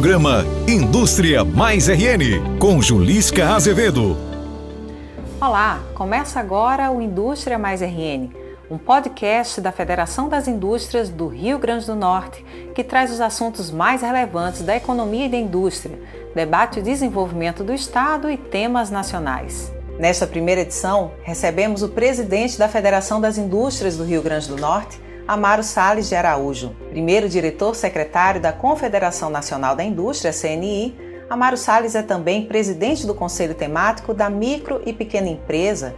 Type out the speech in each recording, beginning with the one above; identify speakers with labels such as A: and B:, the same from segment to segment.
A: Programa Indústria Mais RN, com Julisca Azevedo.
B: Olá, começa agora o Indústria Mais RN, um podcast da Federação das Indústrias do Rio Grande do Norte que traz os assuntos mais relevantes da economia e da indústria, debate o desenvolvimento do Estado e temas nacionais. Nesta primeira edição, recebemos o presidente da Federação das Indústrias do Rio Grande do Norte, Amaro Sales de Araújo, primeiro diretor-secretário da Confederação Nacional da Indústria, CNI. Amaro Sales é também presidente do Conselho Temático da Micro e Pequena Empresa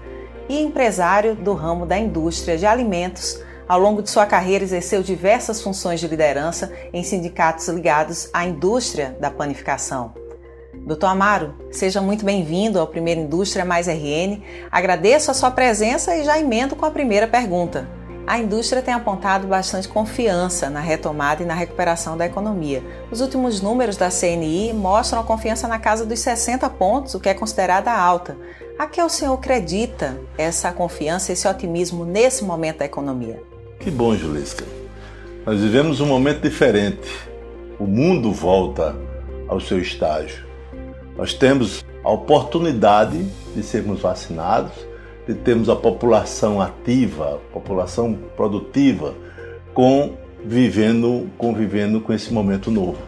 B: e empresário do ramo da indústria de alimentos. Ao longo de sua carreira, exerceu diversas funções de liderança em sindicatos ligados à indústria da panificação. Doutor Amaro, seja muito bem-vindo ao Primeiro Indústria Mais RN. Agradeço a sua presença e já emendo com a primeira pergunta. A indústria tem apontado bastante confiança na retomada e na recuperação da economia. Os últimos números da CNI mostram a confiança na casa dos 60 pontos, o que é considerada alta. A que o senhor acredita essa confiança, esse otimismo nesse momento da economia?
C: Que bom, Julisca. Nós vivemos um momento diferente. O mundo volta ao seu estágio. Nós temos a oportunidade de sermos vacinados de termos a população ativa, a população produtiva, convivendo, convivendo com esse momento novo.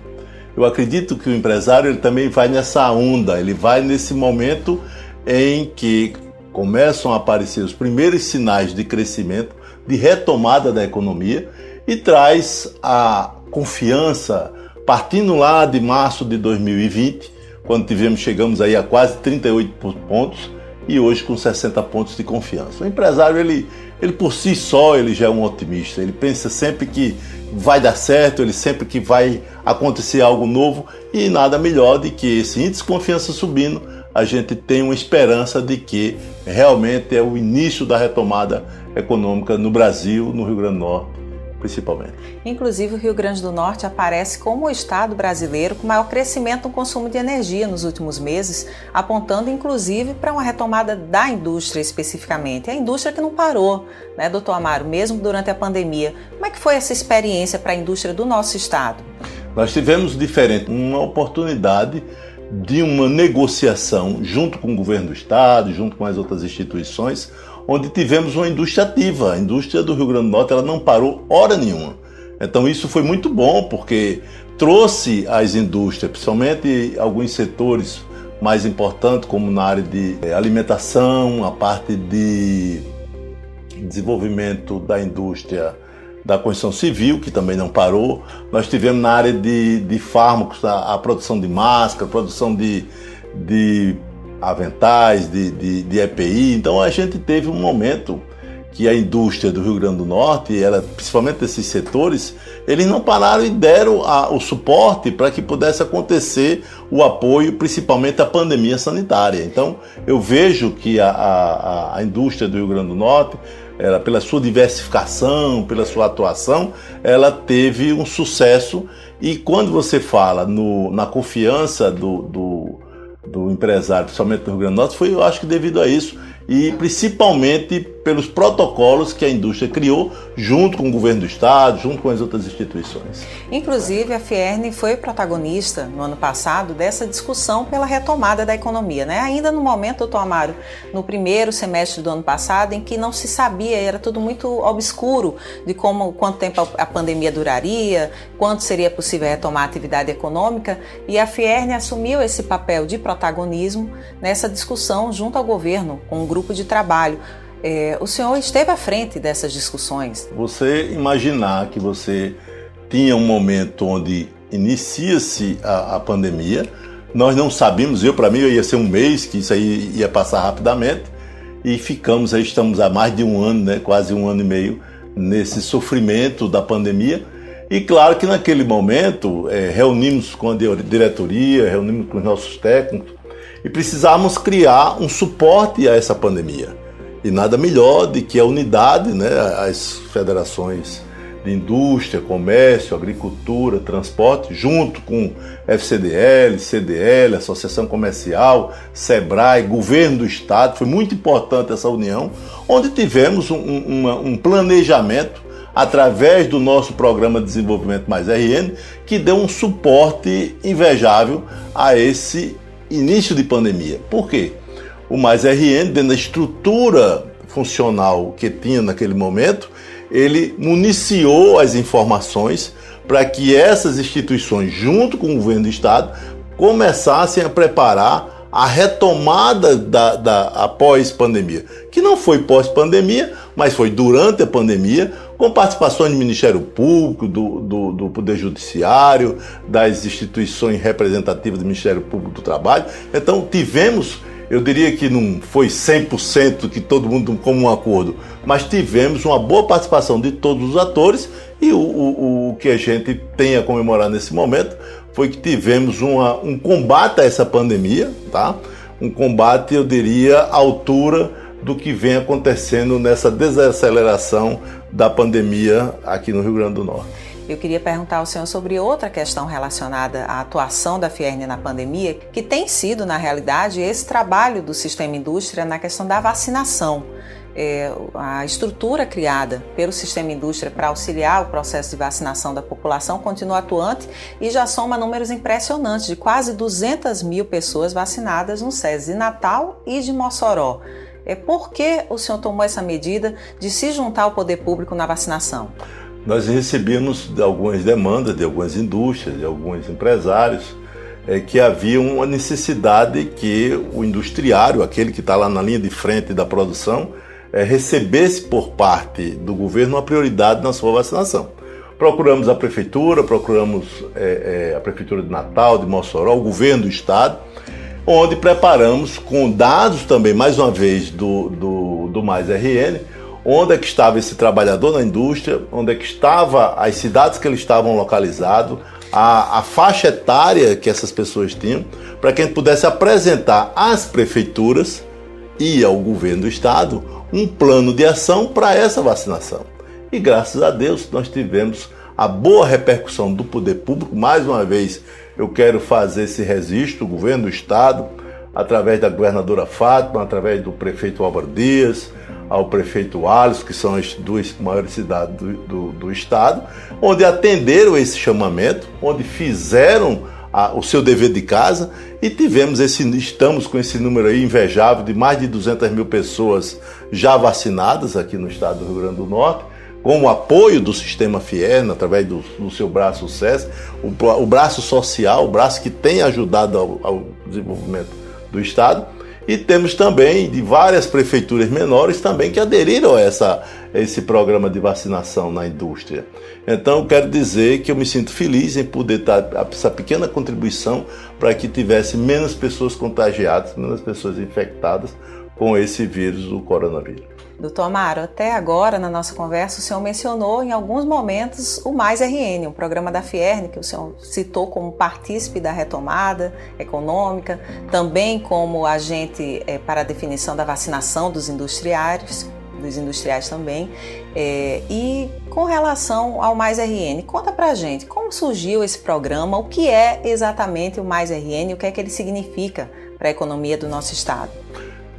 C: Eu acredito que o empresário ele também vai nessa onda, ele vai nesse momento em que começam a aparecer os primeiros sinais de crescimento, de retomada da economia e traz a confiança, partindo lá de março de 2020, quando tivemos chegamos aí a quase 38 pontos, e hoje com 60 pontos de confiança. O empresário, ele, ele por si só, ele já é um otimista. Ele pensa sempre que vai dar certo, ele sempre que vai acontecer algo novo e nada melhor de que esse índice de confiança subindo, a gente tem uma esperança de que realmente é o início da retomada econômica no Brasil, no Rio Grande do Norte principalmente.
B: Inclusive, o Rio Grande do Norte aparece como o estado brasileiro com maior crescimento no consumo de energia nos últimos meses, apontando inclusive para uma retomada da indústria especificamente. A indústria que não parou, né, doutor Amaro, mesmo durante a pandemia. Como é que foi essa experiência para a indústria do nosso estado?
C: Nós tivemos diferente, uma oportunidade de uma negociação junto com o governo do estado, junto com as outras instituições, onde tivemos uma indústria ativa. A indústria do Rio Grande do Norte ela não parou hora nenhuma. Então isso foi muito bom, porque trouxe as indústrias, principalmente alguns setores mais importantes, como na área de eh, alimentação, a parte de desenvolvimento da indústria da construção civil, que também não parou. Nós tivemos na área de, de fármacos a, a produção de máscara, produção de, de aventais, de, de, de EPI. Então a gente teve um momento que a indústria do Rio Grande do Norte, ela, principalmente esses setores, eles não pararam e deram a, o suporte para que pudesse acontecer o apoio, principalmente à pandemia sanitária. Então, eu vejo que a, a, a indústria do Rio Grande do Norte, ela, pela sua diversificação, pela sua atuação, ela teve um sucesso. E quando você fala no, na confiança do, do do empresário, principalmente do Rio Grande do Norte, foi, eu acho que devido a isso. E principalmente pelos protocolos que a indústria criou junto com o governo do estado, junto com as outras instituições.
B: Inclusive, a Fierne foi protagonista no ano passado dessa discussão pela retomada da economia, né? Ainda no momento, doutor Amaro, no primeiro semestre do ano passado, em que não se sabia, era tudo muito obscuro de como quanto tempo a pandemia duraria, quanto seria possível retomar a atividade econômica, e a Fierne assumiu esse papel de protagonismo nessa discussão junto ao governo, com o grupo de trabalho. É, o senhor esteve à frente dessas discussões.
C: Você imaginar que você tinha um momento onde inicia-se a, a, pandemia, nós não sabíamos, eu para mim ia ser um mês, que isso aí ia passar rapidamente, e ficamos aí, estamos há mais de um ano, né, quase um ano e meio, nesse sofrimento da pandemia. E claro que naquele momento é, reunimos com a diretoria, reunimos com os nossos técnicos, e precisávamos criar um suporte a essa pandemia. E nada melhor do que a unidade, né, as federações de indústria, comércio, agricultura, transporte, junto com FCDL, CDL, Associação Comercial, SEBRAE, Governo do Estado. Foi muito importante essa união, onde tivemos um, um, um planejamento através do nosso programa de desenvolvimento mais RN, que deu um suporte invejável a esse início de pandemia. Por quê? O mais RN, dentro da estrutura funcional que tinha naquele momento, ele municiou as informações para que essas instituições, junto com o governo do estado, começassem a preparar a retomada da, da após pandemia, que não foi pós-pandemia, mas foi durante a pandemia, com participações do Ministério Público, do, do, do, Poder Judiciário, das instituições representativas do Ministério Público do Trabalho. Então tivemos, eu diria que não foi 100% que todo mundo como um acordo, mas tivemos uma boa participação de todos os atores e o, o, o que a gente tem a comemorar nesse momento foi que tivemos uma, um combate a essa pandemia, tá? Um combate, eu diria, à altura do que vem acontecendo nessa desaceleração da pandemia aqui no Rio Grande do Norte.
B: Eu queria perguntar ao senhor sobre outra questão relacionada à atuação da Fierne na pandemia, que tem sido, na realidade, esse trabalho do sistema indústria na questão da vacinação é, a estrutura criada pelo sistema indústria para auxiliar o processo de vacinação da população continua atuante e já soma números impressionantes de quase 200 mil pessoas vacinadas no SES de Natal e de Mossoró. É, por que o senhor tomou essa medida de se juntar ao poder público na vacinação?
C: Nós recebemos algumas demandas de algumas indústrias, de alguns empresários, é, que havia uma necessidade que o industriário, aquele que está lá na linha de frente da produção, é, recebesse por parte do governo uma prioridade na sua vacinação. Procuramos a prefeitura, procuramos é, é, a prefeitura de Natal, de Mossoró, o governo do estado, onde preparamos com dados também, mais uma vez, do, do, do Mais RN, onde é que estava esse trabalhador na indústria, onde é que estava as cidades que eles estavam localizados, a, a faixa etária que essas pessoas tinham, para que a gente pudesse apresentar às prefeituras e ao governo do estado um plano de ação para essa vacinação. E graças a Deus nós tivemos a boa repercussão do poder público. Mais uma vez, eu quero fazer esse registro, o governo do estado, através da governadora Fátima, através do prefeito Álvaro Dias, ao prefeito Alisson, que são as duas maiores cidades do, do, do estado, onde atenderam esse chamamento, onde fizeram a, o seu dever de casa e tivemos esse, estamos com esse número aí invejável de mais de 200 mil pessoas já vacinadas aqui no estado do Rio Grande do Norte, com o apoio do sistema Fierna, através do, do seu braço SES, o, o, braço social, o braço que tem ajudado ao, ao desenvolvimento do estado. E temos também de várias prefeituras menores também que aderiram a, essa, a esse programa de vacinação na indústria. Então, quero dizer que eu me sinto feliz em poder dar essa pequena contribuição para que tivesse menos pessoas contagiadas, menos pessoas infectadas com esse vírus do coronavírus.
B: Doutor Amaro, até agora na nossa conversa o senhor mencionou em alguns momentos o Mais RN, o programa da Fierne, que o senhor citou como partícipe da retomada econômica, também como agente é, para a definição da vacinação dos industriários, dos industriais também. É, e com relação ao Mais RN, conta pra gente como surgiu esse programa, o que é exatamente o Mais RN, o que é que ele significa para a economia do nosso estado.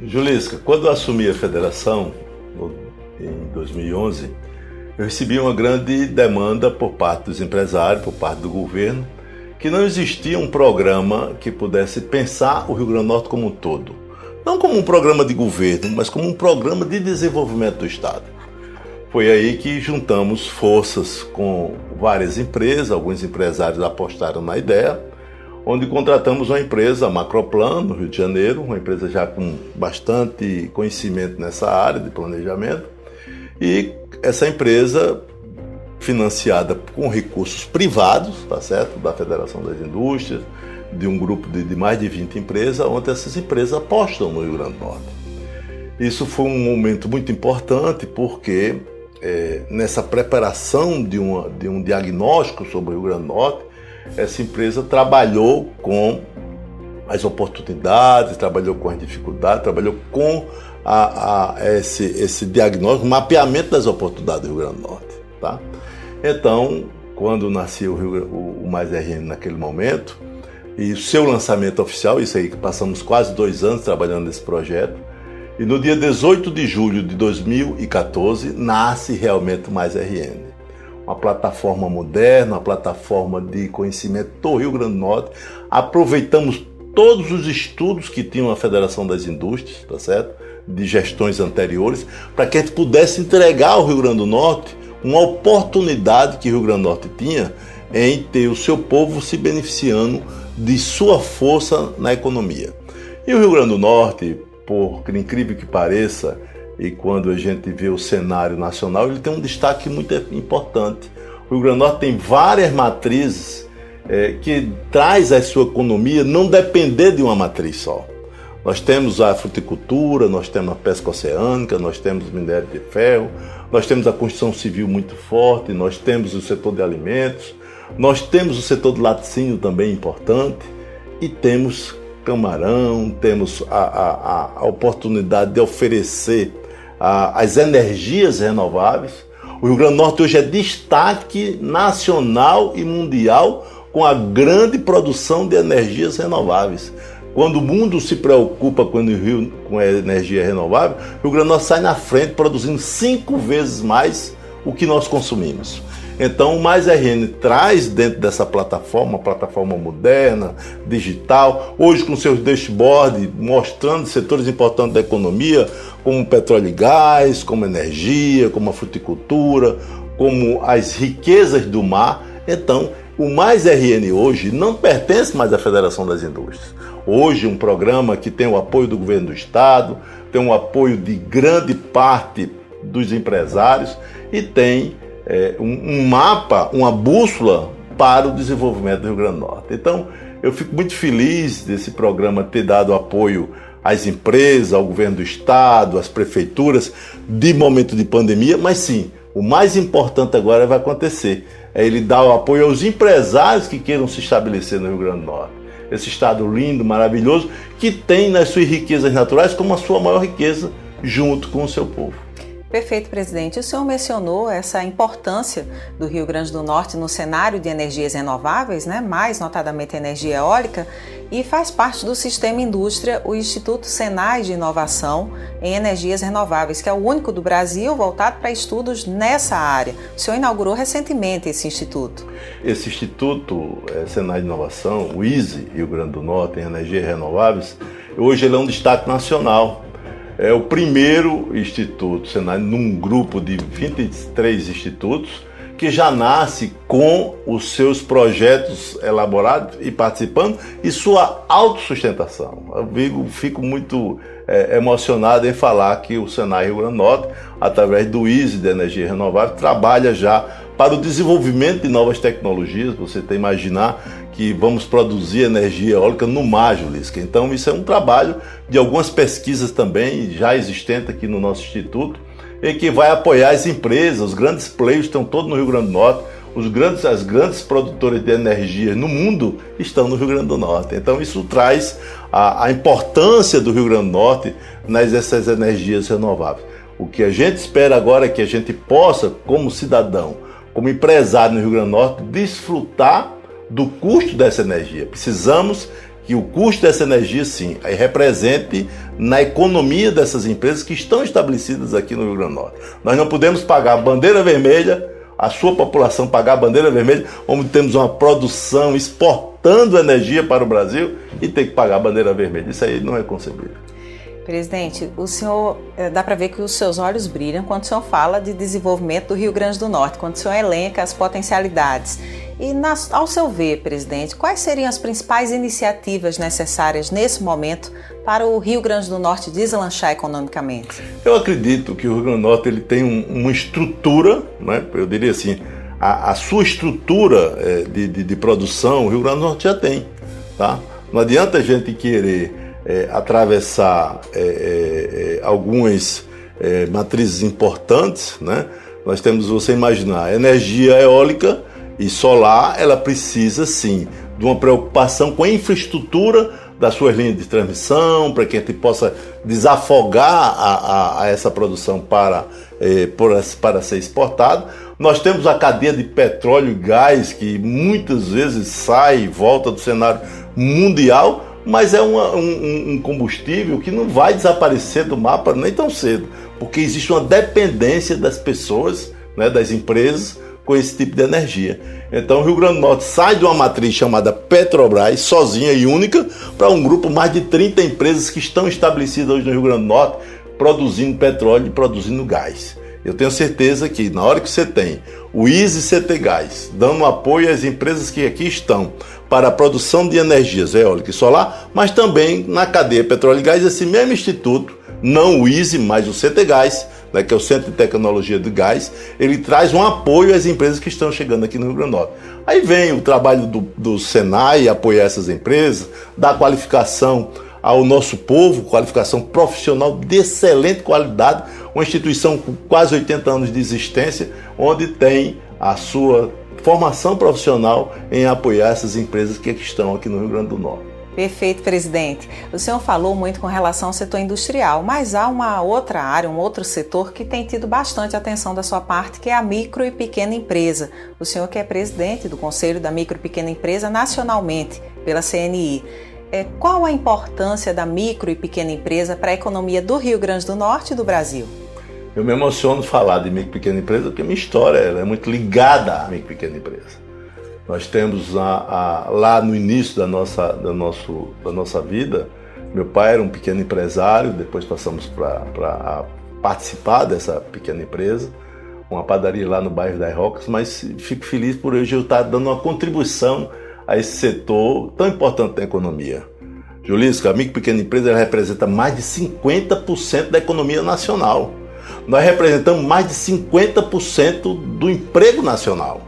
C: Julisca, quando eu assumi a federação, em 2011, eu recebi uma grande demanda por parte dos empresários, por parte do governo, que não existia um programa que pudesse pensar o Rio Grande do Norte como um todo. Não como um programa de governo, mas como um programa de desenvolvimento do Estado. Foi aí que juntamos forças com várias empresas, alguns empresários apostaram na ideia, onde contratamos uma empresa, Macroplan, no Rio de Janeiro, uma empresa já com bastante conhecimento nessa área de planejamento, e essa empresa, financiada com recursos privados, tá certo? Da Federação das Indústrias, de um grupo de, de mais de 20 empresas, onde essas empresas apostam no Rio Grande do Norte. Isso foi um momento muito importante porque é, nessa preparação de, uma, de um diagnóstico sobre o Rio Grande do Norte, essa empresa trabalhou com as oportunidades, trabalhou com as dificuldades, trabalhou com a, a esse, esse diagnóstico, mapeamento das oportunidades do Rio Grande do Norte. Tá? Então, quando nasceu o, Rio, o, o Mais RN naquele momento, e o seu lançamento oficial, isso aí que passamos quase dois anos trabalhando nesse projeto, e no dia 18 de julho de 2014 nasce realmente o Mais RN. Uma plataforma moderna, uma plataforma de conhecimento do Rio Grande do Norte. Aproveitamos todos os estudos que tinham a Federação das Indústrias, tá certo? De gestões anteriores, para que a gente pudesse entregar ao Rio Grande do Norte uma oportunidade que o Rio Grande do Norte tinha em ter o seu povo se beneficiando de sua força na economia. E o Rio Grande do Norte, por incrível que pareça, e quando a gente vê o cenário nacional, ele tem um destaque muito importante. O Rio Grande do Norte tem várias matrizes é, que traz a sua economia não depender de uma matriz só. Nós temos a fruticultura, nós temos a pesca oceânica, nós temos o minério de ferro, nós temos a construção civil muito forte, nós temos o setor de alimentos, nós temos o setor de laticínio também importante e temos camarão, temos a, a, a oportunidade de oferecer as energias renováveis. O Rio Grande do Norte hoje é destaque nacional e mundial com a grande produção de energias renováveis. Quando o mundo se preocupa com, o Rio, com a energia renovável, o Rio Grande do Norte sai na frente produzindo cinco vezes mais o que nós consumimos. Então, o Mais RN traz dentro dessa plataforma, plataforma moderna, digital, hoje com seus dashboards mostrando setores importantes da economia, como petróleo e gás, como energia, como a fruticultura, como as riquezas do mar. Então, o Mais RN hoje não pertence mais à Federação das Indústrias. Hoje, um programa que tem o apoio do governo do Estado, tem o apoio de grande parte dos empresários e tem é, um, um mapa, uma bússola para o desenvolvimento do Rio Grande do Norte. Então, eu fico muito feliz desse programa ter dado apoio às empresas, ao governo do estado, às prefeituras, de momento de pandemia, mas sim, o mais importante agora vai acontecer. É ele dar o apoio aos empresários que queiram se estabelecer no Rio Grande do Norte. Esse estado lindo, maravilhoso, que tem nas suas riquezas naturais como a sua maior riqueza, junto com o seu povo.
B: Perfeito, presidente. O senhor mencionou essa importância do Rio Grande do Norte no cenário de energias renováveis, né? mais notadamente energia eólica, e faz parte do Sistema Indústria o Instituto Senai de Inovação em Energias Renováveis, que é o único do Brasil voltado para estudos nessa área. O senhor inaugurou recentemente esse instituto.
C: Esse Instituto é, Senai de Inovação, o ISE, Rio Grande do Norte, em Energias Renováveis, hoje ele é um destaque nacional é o primeiro instituto, Senai, num grupo de 23 institutos, que já nasce com os seus projetos elaborados e participando e sua autossustentação. Eu fico muito é, emocionado em falar que o Senai Rio Grande do Norte, através do ISE de Energia Renovável, trabalha já para o desenvolvimento de novas tecnologias. Você tem que imaginar que vamos produzir energia eólica no mar, Julisca. Então, isso é um trabalho de algumas pesquisas também já existentes aqui no nosso instituto e que vai apoiar as empresas, os grandes players estão todos no Rio Grande do Norte, os grandes, as grandes produtoras de energia no mundo estão no Rio Grande do Norte. Então, isso traz a, a importância do Rio Grande do Norte nessas energias renováveis. O que a gente espera agora é que a gente possa, como cidadão, como empresário no Rio Grande do Norte, desfrutar do custo dessa energia. Precisamos que o custo dessa energia, sim, represente na economia dessas empresas que estão estabelecidas aqui no Rio Grande do Norte. Nós não podemos pagar a bandeira vermelha, a sua população pagar a bandeira vermelha, onde temos uma produção exportando energia para o Brasil e ter que pagar a bandeira vermelha. Isso aí não é concebível.
B: Presidente, o senhor eh, dá para ver que os seus olhos brilham quando o senhor fala de desenvolvimento do Rio Grande do Norte, quando o senhor elenca as potencialidades. E, ao seu ver, presidente, quais seriam as principais iniciativas necessárias nesse momento para o Rio Grande do Norte deslanchar economicamente?
C: Eu acredito que o Rio Grande do Norte ele tem um, uma estrutura, né, eu diria assim, a, a sua estrutura é, de, de, de produção, o Rio Grande do Norte já tem. Tá? Não adianta a gente querer é, atravessar é, é, é algumas é, matrizes importantes, né? Nós temos, você imaginar, energia eólica e solar, ela precisa sim de uma preocupação com a infraestrutura das suas linhas de transmissão, para que a gente possa desafogar a, a, a essa produção para, por, para ser exportado. Nós temos a cadeia de petróleo e gás, que muitas vezes sai e volta do cenário mundial, mas é uma, um, um, combustível que não vai desaparecer do mapa nem tão cedo, porque existe uma dependência das pessoas, né, das empresas, com esse tipo de energia. Então, o Rio Grande do Norte sai de uma matriz chamada Petrobras, sozinha e única, para um grupo mais de 30 empresas que estão estabelecidas hoje no Rio Grande do Norte, produzindo petróleo e produzindo gás. Eu tenho certeza que na hora que você tem o Easy CT Gás dando apoio às empresas que aqui estão para a produção de energias eólica e solar, mas também na cadeia petróleo e gás, esse mesmo instituto, não o Easy, mas o CT Gás, né, que é o Centro de Tecnologia do Gás, ele traz um apoio às empresas que estão chegando aqui no Rio Grande do Norte. Aí vem o trabalho do, do Senai, apoiar essas empresas, dar qualificação ao nosso povo, qualificação profissional de excelente qualidade, uma instituição com quase 80 anos de existência, onde tem a sua formação profissional em apoiar essas empresas que estão aqui no Rio Grande do Norte.
B: Perfeito, presidente. O senhor falou muito com relação ao setor industrial, mas há uma outra área, um outro setor que tem tido bastante atenção da sua parte, que é a micro e pequena empresa. O senhor que é presidente do Conselho da Micro e Pequena Empresa nacionalmente, pela CNI. É, qual a importância da micro e pequena empresa para a economia do Rio Grande do Norte e do Brasil?
C: Eu me emociono falar de micro e pequena empresa porque minha história é muito ligada à micro e pequena empresa. Nós temos a, a, lá no início da nossa, da, nosso, da nossa vida, meu pai era um pequeno empresário, depois passamos para participar dessa pequena empresa, uma padaria lá no bairro das Rocas, mas fico feliz por hoje eu estar dando uma contribuição a esse setor tão importante da economia. Julisco, a micro e pequena empresa representa mais de 50% da economia nacional. Nós representamos mais de 50% do emprego nacional.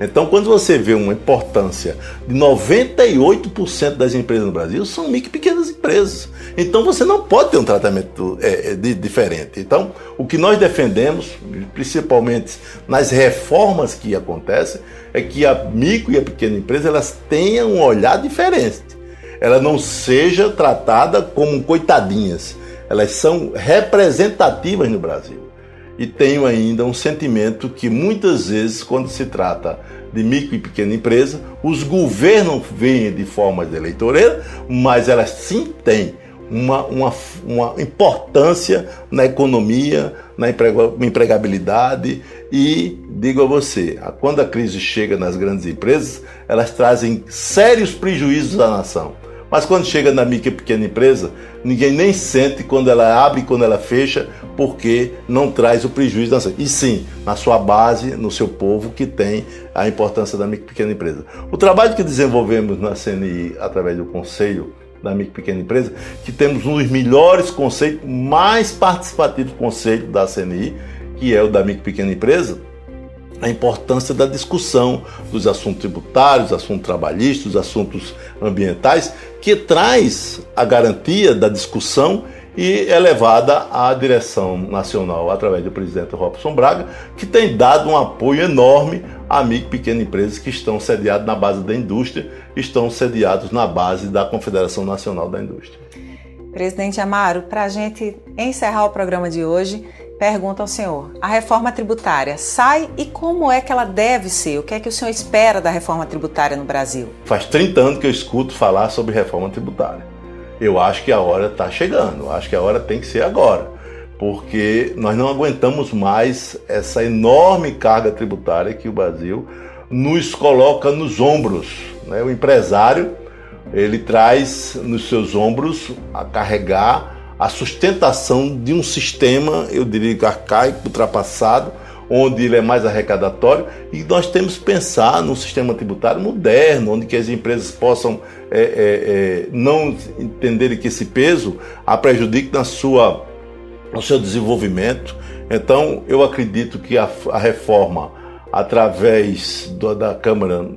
C: Então, quando você vê uma importância de 98% das empresas no Brasil são micro e pequenas empresas. Então, você não pode ter um tratamento é, é, de, diferente. Então, o que nós defendemos, principalmente nas reformas que acontecem, é que a micro e a pequena empresa elas tenham um olhar diferente. Ela não seja tratada como coitadinhas. Elas são representativas no Brasil e tenho ainda um sentimento que muitas vezes, quando se trata de micro e pequena empresa, os governos veem de forma eleitoreira, mas elas sim têm uma, uma, uma importância na economia, na empregabilidade e digo a você, quando a crise chega nas grandes empresas, elas trazem sérios prejuízos à nação. Mas quando chega na micro e pequena empresa, ninguém nem sente quando ela abre e quando ela fecha, porque não traz o prejuízo da E sim, na sua base, no seu povo, que tem a importância da micro e pequena empresa. O trabalho que desenvolvemos na CNI através do Conselho da micro e pequena empresa, que temos um dos melhores conceitos, mais participativos conselhos da CNI, que é o da micro e pequena empresa, a importância da discussão dos assuntos tributários, assuntos trabalhistas, assuntos ambientais, que traz a garantia da discussão e é levada à direção nacional através do presidente Robson Braga, que tem dado um apoio enorme a micro e pequenas empresas que estão sediadas na base da indústria, estão sediados na base da Confederação Nacional da Indústria.
B: Presidente Amaro, para a gente encerrar o programa de hoje, Pergunta ao senhor: a reforma tributária sai e como é que ela deve ser? O que é que o senhor espera da reforma tributária no Brasil?
C: Faz 30 anos que eu escuto falar sobre reforma tributária. Eu acho que a hora está chegando, eu acho que a hora tem que ser agora, porque nós não aguentamos mais essa enorme carga tributária que o Brasil nos coloca nos ombros. Né? O empresário ele traz nos seus ombros a carregar a sustentação de um sistema, eu diria arcaico, ultrapassado, onde ele é mais arrecadatório e nós temos que pensar num sistema tributário moderno, onde que as empresas possam é, é, é, não entenderem que esse peso a prejudique na sua, no seu desenvolvimento. Então, eu acredito que a, a reforma, através do, da Câmara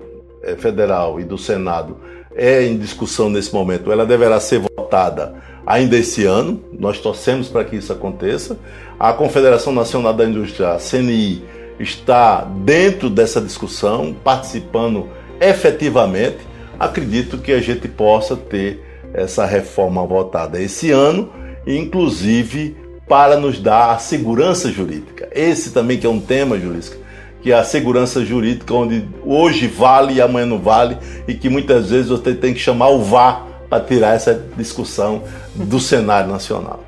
C: é, Federal e do Senado, é em discussão nesse momento. Ela deverá ser votada ainda esse ano. Nós torcemos para que isso aconteça. A Confederação Nacional da Indústria, a CNI, está dentro dessa discussão, participando efetivamente. Acredito que a gente possa ter essa reforma votada esse ano, inclusive para nos dar a segurança jurídica. Esse também que é um tema, Julisca, que é a segurança jurídica, onde hoje vale e amanhã não vale, e que muitas vezes você tem que chamar o VAR para tirar essa discussão do cenário nacional.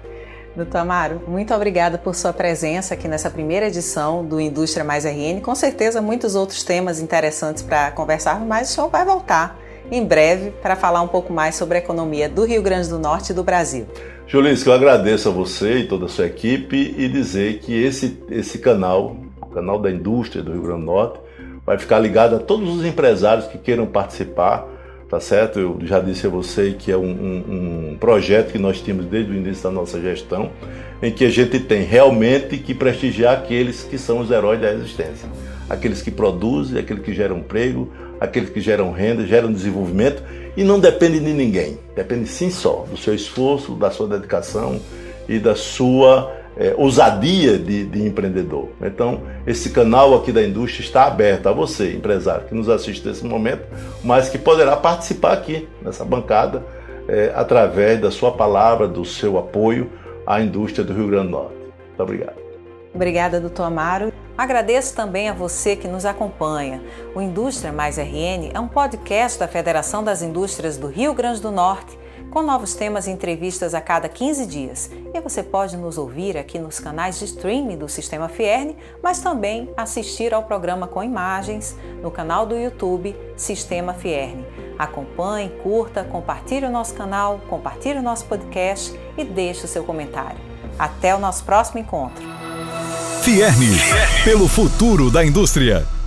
B: Doutor Amaro, muito obrigada por sua presença aqui nessa primeira edição do Indústria Mais RN. Com certeza, muitos outros temas interessantes para conversarmos, mas o senhor vai voltar em breve para falar um pouco mais sobre a economia do Rio Grande do Norte e do Brasil.
C: Julius, eu agradeço a você e toda a sua equipe e dizer que esse, esse canal, o canal da indústria do Rio Grande do Norte, vai ficar ligado a todos os empresários que queiram participar tá certo? Eu já disse a você que é um, um, um, projeto que nós tínhamos desde o início da nossa gestão, em que a gente tem realmente que prestigiar aqueles que são os heróis da resistência. Aqueles que produzem, aqueles que geram emprego, aqueles que geram renda, geram desenvolvimento e não depende de ninguém. Depende sim só do seu esforço, da sua dedicação e da sua é, ousadia de, de, empreendedor. Então, esse canal aqui da indústria está aberto a você, empresário, que nos assiste nesse momento, mas que poderá participar aqui nessa bancada é, através da sua palavra, do seu apoio à indústria do Rio Grande do Norte. Muito obrigado.
B: Obrigada, doutor Amaro. Agradeço também a você que nos acompanha. O Indústria Mais RN é um podcast da Federação das Indústrias do Rio Grande do Norte com novos temas e entrevistas a cada 15 dias. E você pode nos ouvir aqui nos canais de streaming do Sistema Fierne, mas também assistir ao programa com imagens no canal do YouTube Sistema Fierne. Acompanhe, curta, compartilhe o nosso canal, compartilhe o nosso podcast e deixe o seu comentário. Até o nosso próximo encontro.
A: Fierne, pelo futuro da indústria.